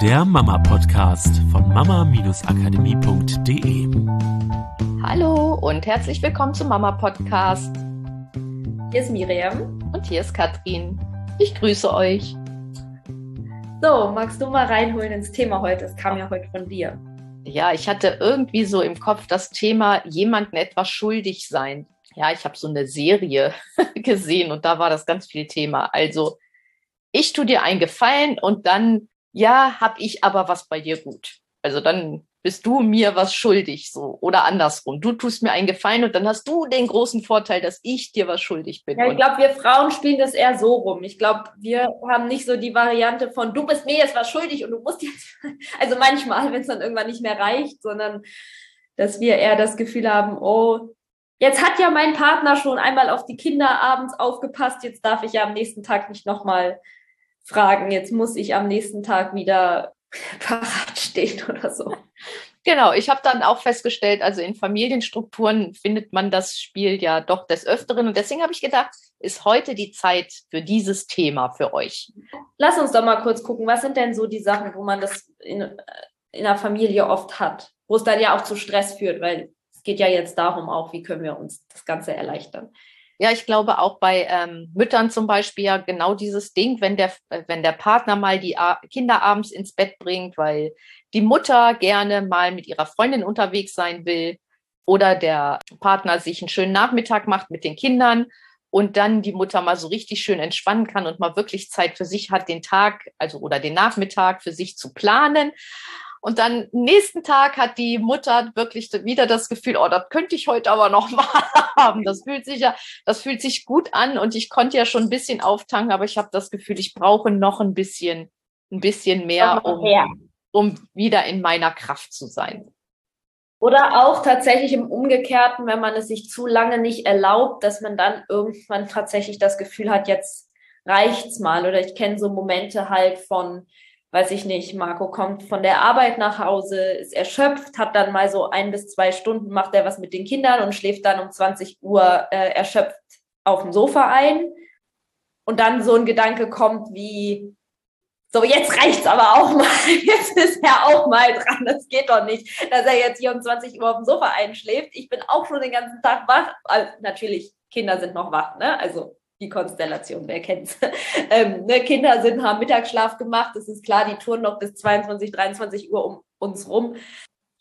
der Mama-Podcast von mama-akademie.de. Hallo und herzlich willkommen zum Mama-Podcast. Hier ist Miriam. Und hier ist Katrin. Ich grüße euch. So, magst du mal reinholen ins Thema heute? Es kam ja heute von dir. Ja, ich hatte irgendwie so im Kopf das Thema jemandem etwas schuldig sein. Ja, ich habe so eine Serie gesehen und da war das ganz viel Thema. Also, ich tue dir einen Gefallen und dann ja, hab ich aber was bei dir gut. Also dann bist du mir was schuldig, so oder andersrum. Du tust mir einen Gefallen und dann hast du den großen Vorteil, dass ich dir was schuldig bin. Ja, ich glaube, wir Frauen spielen das eher so rum. Ich glaube, wir haben nicht so die Variante von du bist mir jetzt was schuldig und du musst jetzt, also manchmal, wenn es dann irgendwann nicht mehr reicht, sondern dass wir eher das Gefühl haben, oh, jetzt hat ja mein Partner schon einmal auf die Kinder abends aufgepasst, jetzt darf ich ja am nächsten Tag nicht nochmal fragen, jetzt muss ich am nächsten Tag wieder parat stehen oder so. Genau, ich habe dann auch festgestellt, also in Familienstrukturen findet man das Spiel ja doch des Öfteren. Und deswegen habe ich gedacht, ist heute die Zeit für dieses Thema für euch. Lass uns doch mal kurz gucken, was sind denn so die Sachen, wo man das in, in der Familie oft hat, wo es dann ja auch zu Stress führt, weil es geht ja jetzt darum auch, wie können wir uns das Ganze erleichtern. Ja, ich glaube auch bei ähm, Müttern zum Beispiel ja genau dieses Ding, wenn der, wenn der Partner mal die A Kinder abends ins Bett bringt, weil die Mutter gerne mal mit ihrer Freundin unterwegs sein will oder der Partner sich einen schönen Nachmittag macht mit den Kindern und dann die Mutter mal so richtig schön entspannen kann und mal wirklich Zeit für sich hat, den Tag, also oder den Nachmittag für sich zu planen. Und dann nächsten Tag hat die Mutter wirklich wieder das Gefühl, oh, das könnte ich heute aber noch mal haben. Das fühlt sich ja, das fühlt sich gut an und ich konnte ja schon ein bisschen auftanken, aber ich habe das Gefühl, ich brauche noch ein bisschen, ein bisschen mehr, um, um wieder in meiner Kraft zu sein. Oder auch tatsächlich im Umgekehrten, wenn man es sich zu lange nicht erlaubt, dass man dann irgendwann tatsächlich das Gefühl hat, jetzt reicht's mal. Oder ich kenne so Momente halt von, weiß ich nicht, Marco kommt von der Arbeit nach Hause, ist erschöpft, hat dann mal so ein bis zwei Stunden, macht er was mit den Kindern und schläft dann um 20 Uhr äh, erschöpft auf dem Sofa ein. Und dann so ein Gedanke kommt wie, so, jetzt reicht's aber auch mal. Jetzt ist er auch mal dran. Das geht doch nicht, dass er jetzt hier um 20 Uhr auf dem Sofa einschläft. Ich bin auch schon den ganzen Tag wach. Also, natürlich, Kinder sind noch wach, ne? Also die Konstellation, wer kennt's? ähm, ne, Kinder sind, haben Mittagsschlaf gemacht, es ist klar, die touren noch bis 22, 23 Uhr um uns rum.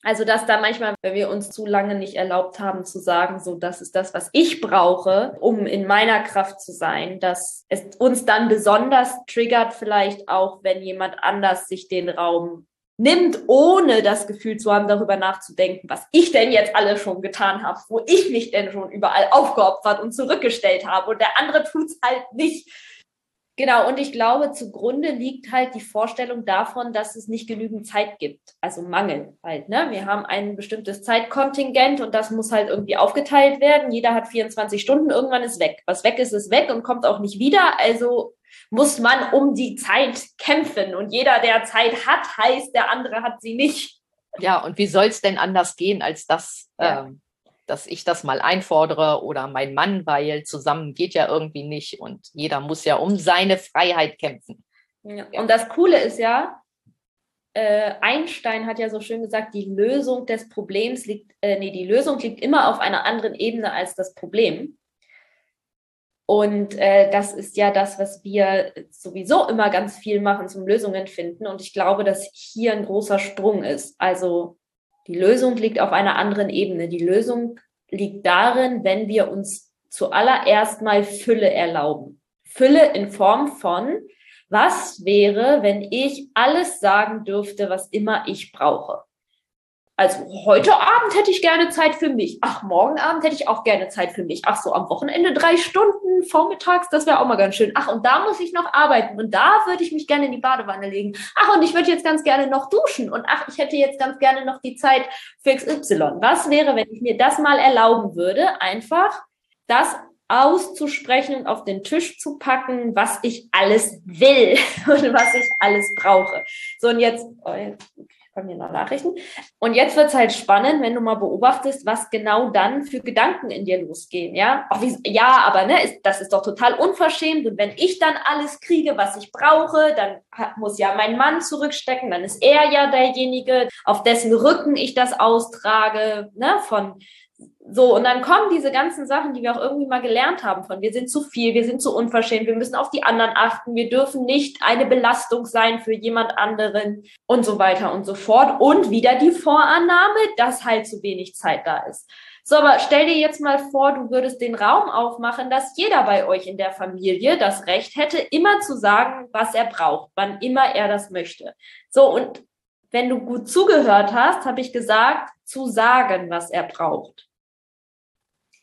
Also, dass da manchmal, wenn wir uns zu lange nicht erlaubt haben zu sagen, so, das ist das, was ich brauche, um in meiner Kraft zu sein, dass es uns dann besonders triggert, vielleicht auch, wenn jemand anders sich den Raum nimmt, ohne das Gefühl zu haben, darüber nachzudenken, was ich denn jetzt alles schon getan habe, wo ich mich denn schon überall aufgeopfert und zurückgestellt habe und der andere tut's halt nicht. Genau, und ich glaube, zugrunde liegt halt die Vorstellung davon, dass es nicht genügend Zeit gibt. Also Mangel halt. Ne? Wir haben ein bestimmtes Zeitkontingent und das muss halt irgendwie aufgeteilt werden. Jeder hat 24 Stunden, irgendwann ist weg. Was weg ist, ist weg und kommt auch nicht wieder. Also muss man um die Zeit kämpfen. Und jeder, der Zeit hat, heißt, der andere hat sie nicht. Ja, und wie soll es denn anders gehen, als das, ja. ähm, dass ich das mal einfordere oder mein Mann, weil zusammen geht ja irgendwie nicht und jeder muss ja um seine Freiheit kämpfen. Ja. Und das Coole ist ja, äh, Einstein hat ja so schön gesagt, die Lösung des Problems liegt, äh, nee, die Lösung liegt immer auf einer anderen Ebene als das Problem. Und äh, das ist ja das, was wir sowieso immer ganz viel machen zum Lösungen finden. Und ich glaube, dass hier ein großer Sprung ist. Also die Lösung liegt auf einer anderen Ebene. Die Lösung liegt darin, wenn wir uns zuallererst mal Fülle erlauben. Fülle in Form von, was wäre, wenn ich alles sagen dürfte, was immer ich brauche? Also heute Abend hätte ich gerne Zeit für mich. Ach, morgen Abend hätte ich auch gerne Zeit für mich. Ach so, am Wochenende drei Stunden vormittags, das wäre auch mal ganz schön. Ach, und da muss ich noch arbeiten und da würde ich mich gerne in die Badewanne legen. Ach, und ich würde jetzt ganz gerne noch duschen und ach, ich hätte jetzt ganz gerne noch die Zeit für XY. Was wäre, wenn ich mir das mal erlauben würde, einfach das auszusprechen und auf den Tisch zu packen, was ich alles will und was ich alles brauche. So, und jetzt, oh, jetzt kommen hier noch Nachrichten. Und jetzt wird es halt spannend, wenn du mal beobachtest, was genau dann für Gedanken in dir losgehen, ja? Ach, wie, ja, aber ne, ist, das ist doch total unverschämt. Und wenn ich dann alles kriege, was ich brauche, dann muss ja mein Mann zurückstecken, dann ist er ja derjenige, auf dessen Rücken ich das austrage, ne? Von so, und dann kommen diese ganzen Sachen, die wir auch irgendwie mal gelernt haben von, wir sind zu viel, wir sind zu unverschämt, wir müssen auf die anderen achten, wir dürfen nicht eine Belastung sein für jemand anderen und so weiter und so fort. Und wieder die Vorannahme, dass halt zu wenig Zeit da ist. So, aber stell dir jetzt mal vor, du würdest den Raum aufmachen, dass jeder bei euch in der Familie das Recht hätte, immer zu sagen, was er braucht, wann immer er das möchte. So, und wenn du gut zugehört hast, habe ich gesagt, zu sagen, was er braucht.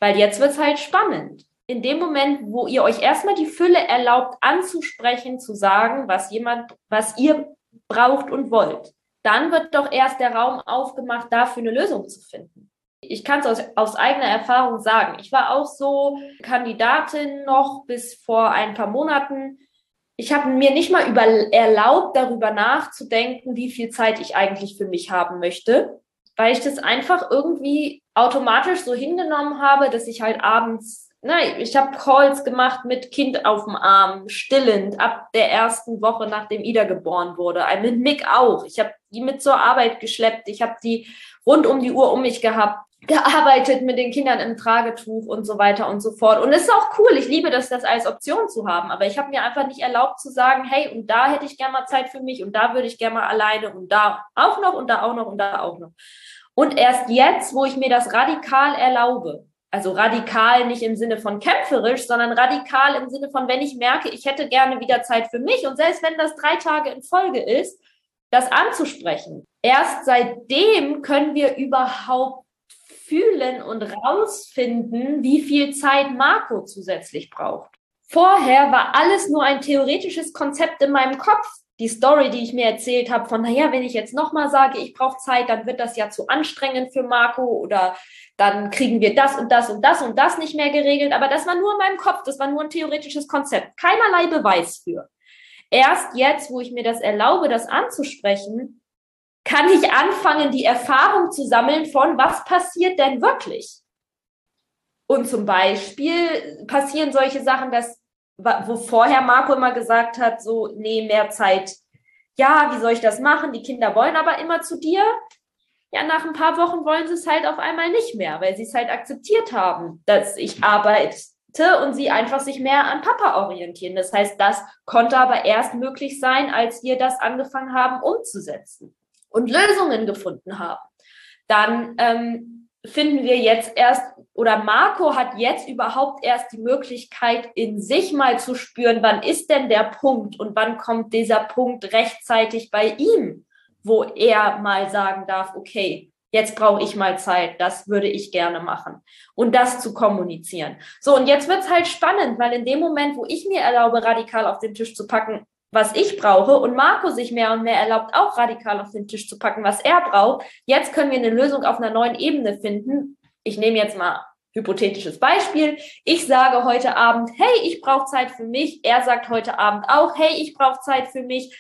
Weil jetzt wird's halt spannend. In dem Moment, wo ihr euch erstmal die Fülle erlaubt, anzusprechen, zu sagen, was jemand, was ihr braucht und wollt, dann wird doch erst der Raum aufgemacht, dafür eine Lösung zu finden. Ich kann es aus, aus eigener Erfahrung sagen. Ich war auch so Kandidatin noch bis vor ein paar Monaten. Ich habe mir nicht mal über, erlaubt, darüber nachzudenken, wie viel Zeit ich eigentlich für mich haben möchte, weil ich das einfach irgendwie automatisch so hingenommen habe, dass ich halt abends, ne, ich habe Calls gemacht mit Kind auf dem Arm, stillend, ab der ersten Woche, nachdem Ida geboren wurde. Mit Mick auch. Ich habe die mit zur Arbeit geschleppt. Ich habe die rund um die Uhr um mich gehabt gearbeitet mit den Kindern im Tragetuch und so weiter und so fort. Und es ist auch cool. Ich liebe das, das als Option zu haben. Aber ich habe mir einfach nicht erlaubt zu sagen, hey, und da hätte ich gerne mal Zeit für mich und da würde ich gerne mal alleine und da auch noch und da auch noch und da auch noch. Und erst jetzt, wo ich mir das radikal erlaube, also radikal nicht im Sinne von kämpferisch, sondern radikal im Sinne von, wenn ich merke, ich hätte gerne wieder Zeit für mich und selbst wenn das drei Tage in Folge ist, das anzusprechen. Erst seitdem können wir überhaupt fühlen und rausfinden, wie viel Zeit Marco zusätzlich braucht. Vorher war alles nur ein theoretisches Konzept in meinem Kopf die Story, die ich mir erzählt habe, von, naja, wenn ich jetzt nochmal sage, ich brauche Zeit, dann wird das ja zu anstrengend für Marco oder dann kriegen wir das und das und das und das nicht mehr geregelt. Aber das war nur in meinem Kopf, das war nur ein theoretisches Konzept, keinerlei Beweis für. Erst jetzt, wo ich mir das erlaube, das anzusprechen, kann ich anfangen, die Erfahrung zu sammeln von, was passiert denn wirklich? Und zum Beispiel passieren solche Sachen, dass wo vorher Marco immer gesagt hat, so, nee, mehr Zeit. Ja, wie soll ich das machen? Die Kinder wollen aber immer zu dir. Ja, nach ein paar Wochen wollen sie es halt auf einmal nicht mehr, weil sie es halt akzeptiert haben, dass ich arbeite und sie einfach sich mehr an Papa orientieren. Das heißt, das konnte aber erst möglich sein, als wir das angefangen haben umzusetzen und Lösungen gefunden haben. Dann ähm, finden wir jetzt erst oder Marco hat jetzt überhaupt erst die Möglichkeit, in sich mal zu spüren, wann ist denn der Punkt und wann kommt dieser Punkt rechtzeitig bei ihm, wo er mal sagen darf, okay, jetzt brauche ich mal Zeit, das würde ich gerne machen. Und das zu kommunizieren. So, und jetzt wird's halt spannend, weil in dem Moment, wo ich mir erlaube, radikal auf den Tisch zu packen, was ich brauche und Marco sich mehr und mehr erlaubt, auch radikal auf den Tisch zu packen, was er braucht. Jetzt können wir eine Lösung auf einer neuen Ebene finden, ich nehme jetzt mal hypothetisches Beispiel. Ich sage heute Abend, hey, ich brauche Zeit für mich. Er sagt heute Abend auch, hey, ich brauche Zeit für mich.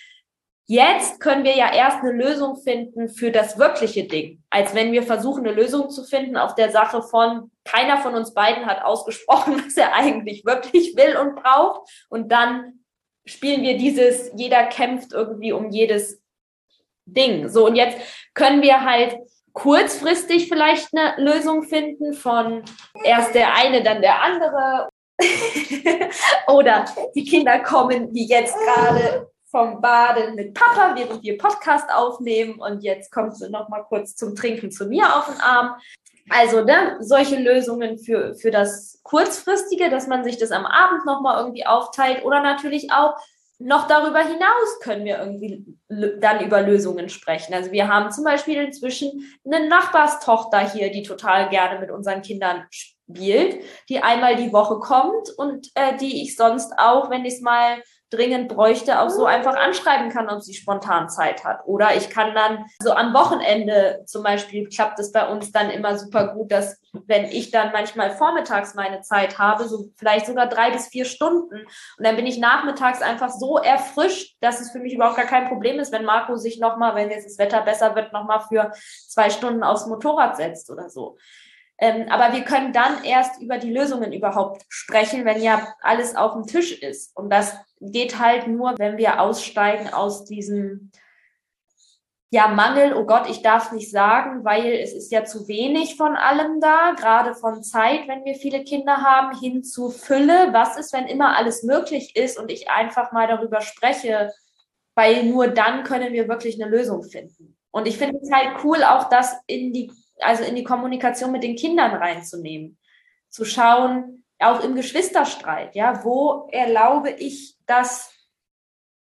Jetzt können wir ja erst eine Lösung finden für das wirkliche Ding, als wenn wir versuchen, eine Lösung zu finden auf der Sache von, keiner von uns beiden hat ausgesprochen, was er eigentlich wirklich will und braucht. Und dann spielen wir dieses, jeder kämpft irgendwie um jedes Ding. So, und jetzt können wir halt kurzfristig vielleicht eine Lösung finden von erst der eine, dann der andere. Oder die Kinder kommen wie jetzt gerade vom Baden mit Papa, während wir Podcast aufnehmen und jetzt kommst du noch mal kurz zum Trinken zu mir auf den Arm. Also ne, solche Lösungen für, für das Kurzfristige, dass man sich das am Abend noch mal irgendwie aufteilt oder natürlich auch noch darüber hinaus können wir irgendwie dann über Lösungen sprechen. Also wir haben zum Beispiel inzwischen eine Nachbarstochter hier, die total gerne mit unseren Kindern spielt, die einmal die Woche kommt und äh, die ich sonst auch, wenn ich es mal dringend bräuchte, auch so einfach anschreiben kann, ob sie spontan Zeit hat. Oder ich kann dann so am Wochenende zum Beispiel klappt es bei uns dann immer super gut, dass wenn ich dann manchmal vormittags meine Zeit habe, so vielleicht sogar drei bis vier Stunden, und dann bin ich nachmittags einfach so erfrischt, dass es für mich überhaupt gar kein Problem ist, wenn Marco sich nochmal, wenn jetzt das Wetter besser wird, nochmal für zwei Stunden aufs Motorrad setzt oder so. Ähm, aber wir können dann erst über die Lösungen überhaupt sprechen, wenn ja alles auf dem Tisch ist. Und das geht halt nur, wenn wir aussteigen aus diesem ja, Mangel, oh Gott, ich darf nicht sagen, weil es ist ja zu wenig von allem da, gerade von Zeit, wenn wir viele Kinder haben, hin zu Fülle. Was ist, wenn immer alles möglich ist und ich einfach mal darüber spreche, weil nur dann können wir wirklich eine Lösung finden. Und ich finde es halt cool, auch das in die also in die Kommunikation mit den Kindern reinzunehmen. Zu schauen, auch im Geschwisterstreit, ja, wo erlaube ich das,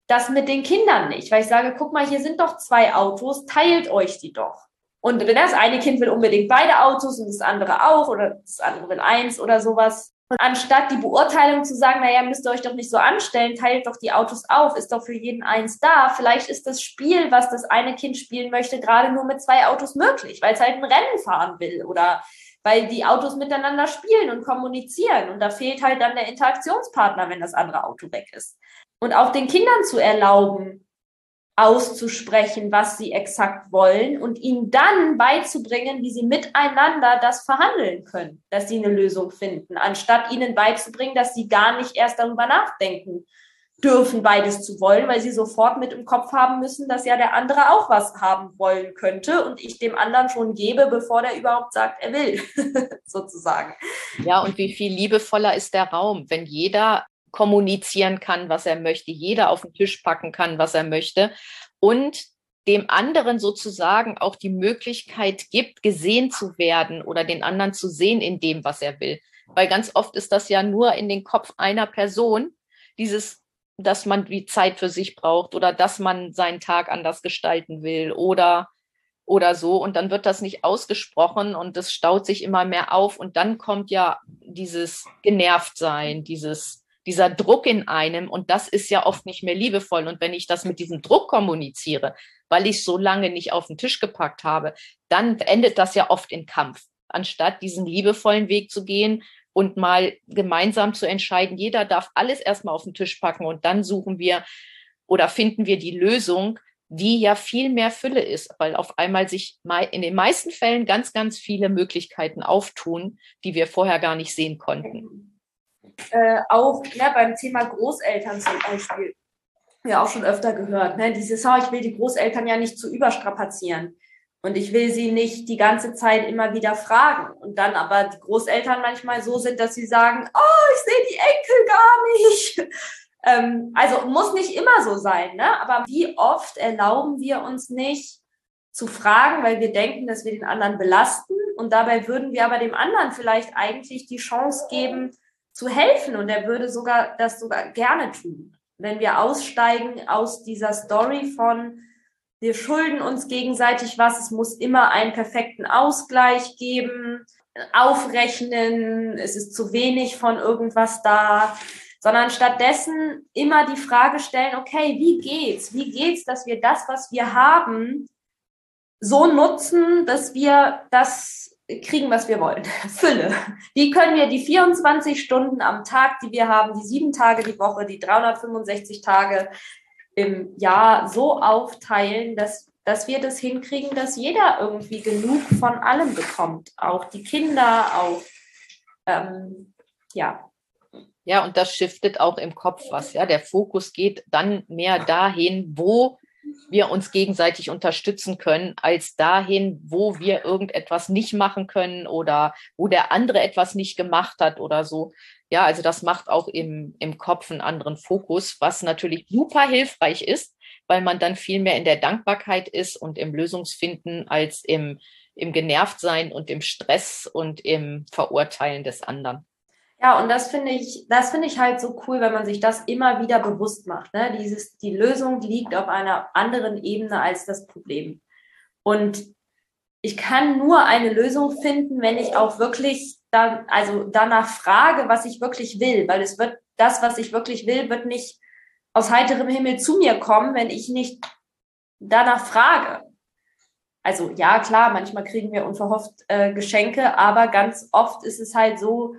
das mit den Kindern nicht? Weil ich sage, guck mal, hier sind doch zwei Autos, teilt euch die doch. Und wenn das eine Kind will unbedingt beide Autos und das andere auch oder das andere will eins oder sowas, und anstatt die Beurteilung zu sagen, naja, müsst ihr euch doch nicht so anstellen, teilt doch die Autos auf, ist doch für jeden eins da. Vielleicht ist das Spiel, was das eine Kind spielen möchte, gerade nur mit zwei Autos möglich, weil es halt ein Rennen fahren will oder weil die Autos miteinander spielen und kommunizieren. Und da fehlt halt dann der Interaktionspartner, wenn das andere Auto weg ist. Und auch den Kindern zu erlauben, auszusprechen, was sie exakt wollen und ihnen dann beizubringen, wie sie miteinander das verhandeln können, dass sie eine Lösung finden, anstatt ihnen beizubringen, dass sie gar nicht erst darüber nachdenken dürfen, beides zu wollen, weil sie sofort mit im Kopf haben müssen, dass ja der andere auch was haben wollen könnte und ich dem anderen schon gebe, bevor der überhaupt sagt, er will, sozusagen. Ja, und wie viel liebevoller ist der Raum, wenn jeder kommunizieren kann, was er möchte, jeder auf den Tisch packen kann, was er möchte und dem anderen sozusagen auch die Möglichkeit gibt, gesehen zu werden oder den anderen zu sehen in dem, was er will. Weil ganz oft ist das ja nur in den Kopf einer Person, dieses, dass man die Zeit für sich braucht oder dass man seinen Tag anders gestalten will oder oder so und dann wird das nicht ausgesprochen und es staut sich immer mehr auf und dann kommt ja dieses genervt sein, dieses dieser Druck in einem und das ist ja oft nicht mehr liebevoll. Und wenn ich das mit diesem Druck kommuniziere, weil ich so lange nicht auf den Tisch gepackt habe, dann endet das ja oft in Kampf, anstatt diesen liebevollen Weg zu gehen und mal gemeinsam zu entscheiden, jeder darf alles erstmal auf den Tisch packen und dann suchen wir oder finden wir die Lösung, die ja viel mehr Fülle ist, weil auf einmal sich in den meisten Fällen ganz, ganz viele Möglichkeiten auftun, die wir vorher gar nicht sehen konnten äh, auch ne, beim Thema Großeltern zum Beispiel, ja auch schon öfter gehört, ne, dieses, oh, ich will die Großeltern ja nicht zu überstrapazieren. Und ich will sie nicht die ganze Zeit immer wieder fragen. Und dann aber die Großeltern manchmal so sind, dass sie sagen, oh, ich sehe die Enkel gar nicht. ähm, also muss nicht immer so sein, ne? Aber wie oft erlauben wir uns nicht zu fragen, weil wir denken, dass wir den anderen belasten. Und dabei würden wir aber dem anderen vielleicht eigentlich die Chance geben, zu helfen und er würde sogar das sogar gerne tun. Wenn wir aussteigen aus dieser Story von wir schulden uns gegenseitig was, es muss immer einen perfekten Ausgleich geben, aufrechnen, es ist zu wenig von irgendwas da, sondern stattdessen immer die Frage stellen, okay, wie geht's? Wie geht's, dass wir das, was wir haben, so nutzen, dass wir das kriegen, was wir wollen. Fülle. Wie können wir die 24 Stunden am Tag, die wir haben, die sieben Tage die Woche, die 365 Tage im Jahr so aufteilen, dass, dass wir das hinkriegen, dass jeder irgendwie genug von allem bekommt. Auch die Kinder, auch, ähm, ja. Ja, und das shiftet auch im Kopf was. Ja, der Fokus geht dann mehr dahin, wo wir uns gegenseitig unterstützen können, als dahin, wo wir irgendetwas nicht machen können oder wo der andere etwas nicht gemacht hat oder so. Ja, also das macht auch im, im Kopf einen anderen Fokus, was natürlich super hilfreich ist, weil man dann viel mehr in der Dankbarkeit ist und im Lösungsfinden als im, im Genervtsein und im Stress und im Verurteilen des anderen. Ja, und das finde ich, das finde ich halt so cool, wenn man sich das immer wieder bewusst macht. Ne? Dieses, die Lösung liegt auf einer anderen Ebene als das Problem. Und ich kann nur eine Lösung finden, wenn ich auch wirklich dann, also danach frage, was ich wirklich will, weil es wird, das, was ich wirklich will, wird nicht aus heiterem Himmel zu mir kommen, wenn ich nicht danach frage. Also ja, klar, manchmal kriegen wir unverhofft äh, Geschenke, aber ganz oft ist es halt so,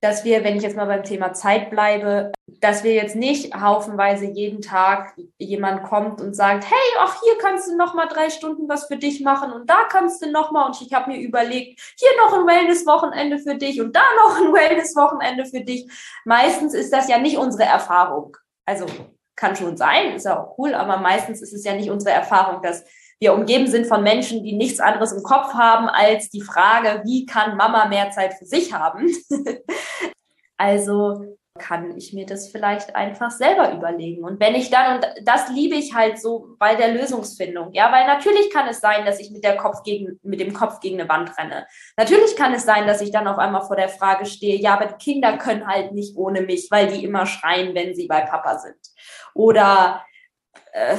dass wir, wenn ich jetzt mal beim Thema Zeit bleibe, dass wir jetzt nicht haufenweise jeden Tag jemand kommt und sagt, hey, ach, hier kannst du noch mal drei Stunden was für dich machen und da kannst du noch mal und ich habe mir überlegt, hier noch ein Wellness-Wochenende für dich und da noch ein Wellness-Wochenende für dich. Meistens ist das ja nicht unsere Erfahrung. Also kann schon sein, ist ja auch cool, aber meistens ist es ja nicht unsere Erfahrung, dass wir umgeben sind von Menschen, die nichts anderes im Kopf haben als die Frage, wie kann Mama mehr Zeit für sich haben? also kann ich mir das vielleicht einfach selber überlegen. Und wenn ich dann, und das liebe ich halt so bei der Lösungsfindung, ja, weil natürlich kann es sein, dass ich mit der Kopf gegen, mit dem Kopf gegen eine Wand renne. Natürlich kann es sein, dass ich dann auf einmal vor der Frage stehe, ja, aber die Kinder können halt nicht ohne mich, weil die immer schreien, wenn sie bei Papa sind. Oder äh,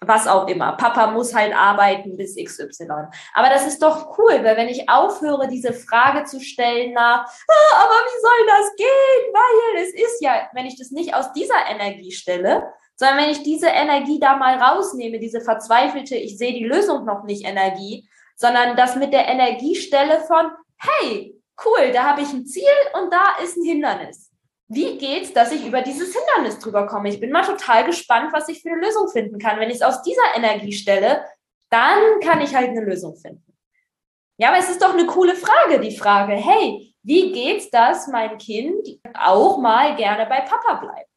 was auch immer. Papa muss halt arbeiten bis XY. Aber das ist doch cool, weil wenn ich aufhöre, diese Frage zu stellen nach, ah, aber wie soll das gehen? Weil es ist ja, wenn ich das nicht aus dieser Energie stelle, sondern wenn ich diese Energie da mal rausnehme, diese verzweifelte, ich sehe die Lösung noch nicht Energie, sondern das mit der Energiestelle von, hey, cool, da habe ich ein Ziel und da ist ein Hindernis wie geht's, dass ich über dieses Hindernis drüber komme? Ich bin mal total gespannt, was ich für eine Lösung finden kann. Wenn ich es aus dieser Energie stelle, dann kann ich halt eine Lösung finden. Ja, aber es ist doch eine coole Frage, die Frage, hey, wie geht's, dass mein Kind auch mal gerne bei Papa bleibt?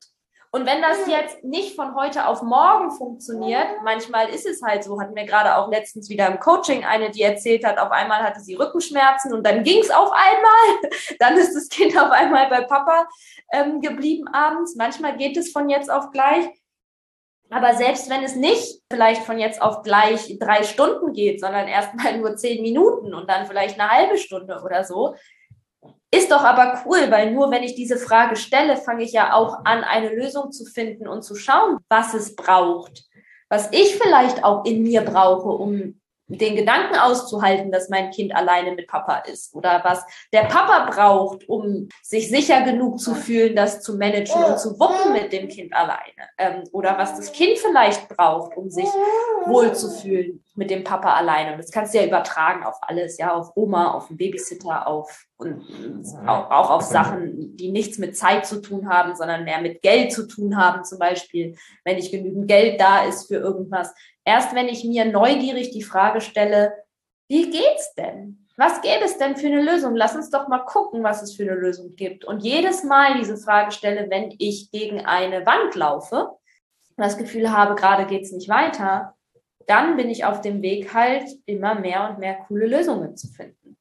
Und wenn das jetzt nicht von heute auf morgen funktioniert, manchmal ist es halt so, hatten wir gerade auch letztens wieder im Coaching eine, die erzählt hat, auf einmal hatte sie Rückenschmerzen und dann ging es auf einmal. Dann ist das Kind auf einmal bei Papa ähm, geblieben abends. Manchmal geht es von jetzt auf gleich. Aber selbst wenn es nicht vielleicht von jetzt auf gleich drei Stunden geht, sondern erstmal nur zehn Minuten und dann vielleicht eine halbe Stunde oder so, ist doch aber cool, weil nur wenn ich diese Frage stelle, fange ich ja auch an, eine Lösung zu finden und zu schauen, was es braucht. Was ich vielleicht auch in mir brauche, um den Gedanken auszuhalten, dass mein Kind alleine mit Papa ist oder was der Papa braucht, um sich sicher genug zu fühlen, das zu managen und zu wuppen mit dem Kind alleine ähm, oder was das Kind vielleicht braucht, um sich wohl zu fühlen mit dem Papa alleine. Und das kannst du ja übertragen auf alles, ja, auf Oma, auf den Babysitter, auf und auch auf Sachen, die nichts mit Zeit zu tun haben, sondern mehr mit Geld zu tun haben, zum Beispiel, wenn nicht genügend Geld da ist für irgendwas. Erst wenn ich mir neugierig die Frage stelle, wie geht's denn? Was gäbe es denn für eine Lösung? Lass uns doch mal gucken, was es für eine Lösung gibt. Und jedes Mal diese Frage stelle, wenn ich gegen eine Wand laufe das Gefühl habe, gerade geht's nicht weiter, dann bin ich auf dem Weg halt immer mehr und mehr coole Lösungen zu finden.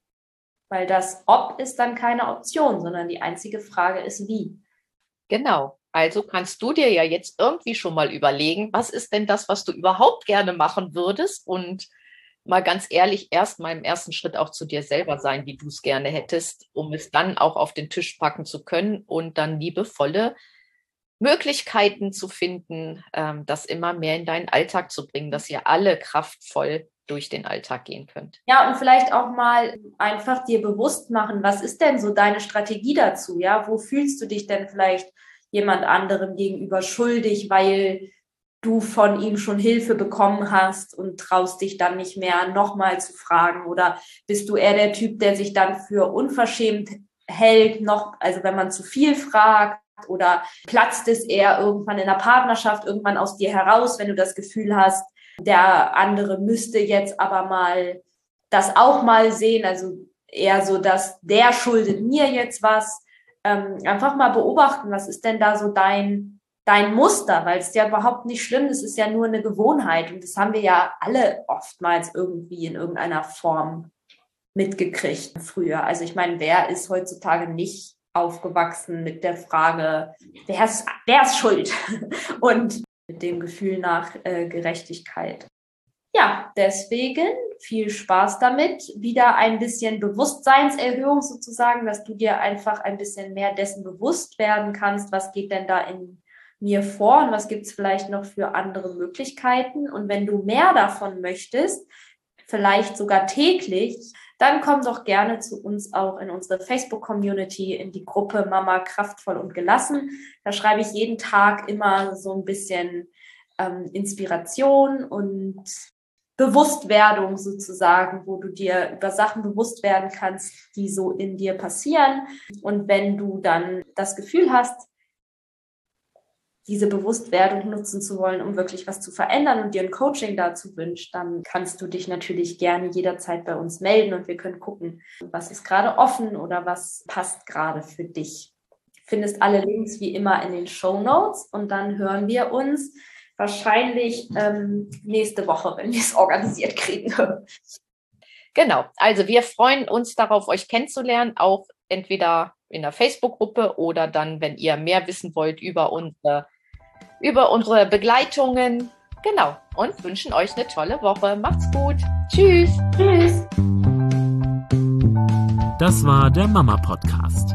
Weil das Ob ist dann keine Option, sondern die einzige Frage ist wie. Genau. Also kannst du dir ja jetzt irgendwie schon mal überlegen, was ist denn das, was du überhaupt gerne machen würdest und mal ganz ehrlich erst mal im ersten Schritt auch zu dir selber sein, wie du es gerne hättest, um es dann auch auf den Tisch packen zu können und dann liebevolle Möglichkeiten zu finden, ähm, das immer mehr in deinen Alltag zu bringen, dass ihr alle kraftvoll durch den Alltag gehen könnt. Ja, und vielleicht auch mal einfach dir bewusst machen, was ist denn so deine Strategie dazu? Ja, wo fühlst du dich denn vielleicht jemand anderem gegenüber schuldig, weil du von ihm schon Hilfe bekommen hast und traust dich dann nicht mehr nochmal zu fragen? Oder bist du eher der Typ, der sich dann für unverschämt hält, noch, also wenn man zu viel fragt? Oder platzt es eher irgendwann in der Partnerschaft irgendwann aus dir heraus, wenn du das Gefühl hast, der andere müsste jetzt aber mal das auch mal sehen, also eher so, dass der schuldet mir jetzt was. Ähm, einfach mal beobachten, was ist denn da so dein, dein Muster, weil es ist ja überhaupt nicht schlimm, das ist ja nur eine Gewohnheit und das haben wir ja alle oftmals irgendwie in irgendeiner Form mitgekriegt früher. Also ich meine, wer ist heutzutage nicht aufgewachsen mit der Frage, wer ist, wer ist schuld? Und mit dem Gefühl nach äh, Gerechtigkeit. Ja, deswegen viel Spaß damit. Wieder ein bisschen Bewusstseinserhöhung sozusagen, dass du dir einfach ein bisschen mehr dessen bewusst werden kannst, was geht denn da in mir vor und was gibt es vielleicht noch für andere Möglichkeiten. Und wenn du mehr davon möchtest, vielleicht sogar täglich, dann komm doch gerne zu uns auch in unsere Facebook-Community, in die Gruppe Mama kraftvoll und gelassen. Da schreibe ich jeden Tag immer so ein bisschen ähm, Inspiration und Bewusstwerdung sozusagen, wo du dir über Sachen bewusst werden kannst, die so in dir passieren. Und wenn du dann das Gefühl hast, diese Bewusstwerdung nutzen zu wollen, um wirklich was zu verändern und dir ein Coaching dazu wünscht, dann kannst du dich natürlich gerne jederzeit bei uns melden und wir können gucken, was ist gerade offen oder was passt gerade für dich. Findest alle Links wie immer in den Show Notes und dann hören wir uns wahrscheinlich ähm, nächste Woche, wenn wir es organisiert kriegen. Genau, also wir freuen uns darauf, euch kennenzulernen, auch entweder in der Facebook-Gruppe oder dann, wenn ihr mehr wissen wollt über unsere, über unsere Begleitungen. Genau, und wünschen euch eine tolle Woche. Macht's gut. Tschüss. Tschüss. Das war der Mama Podcast,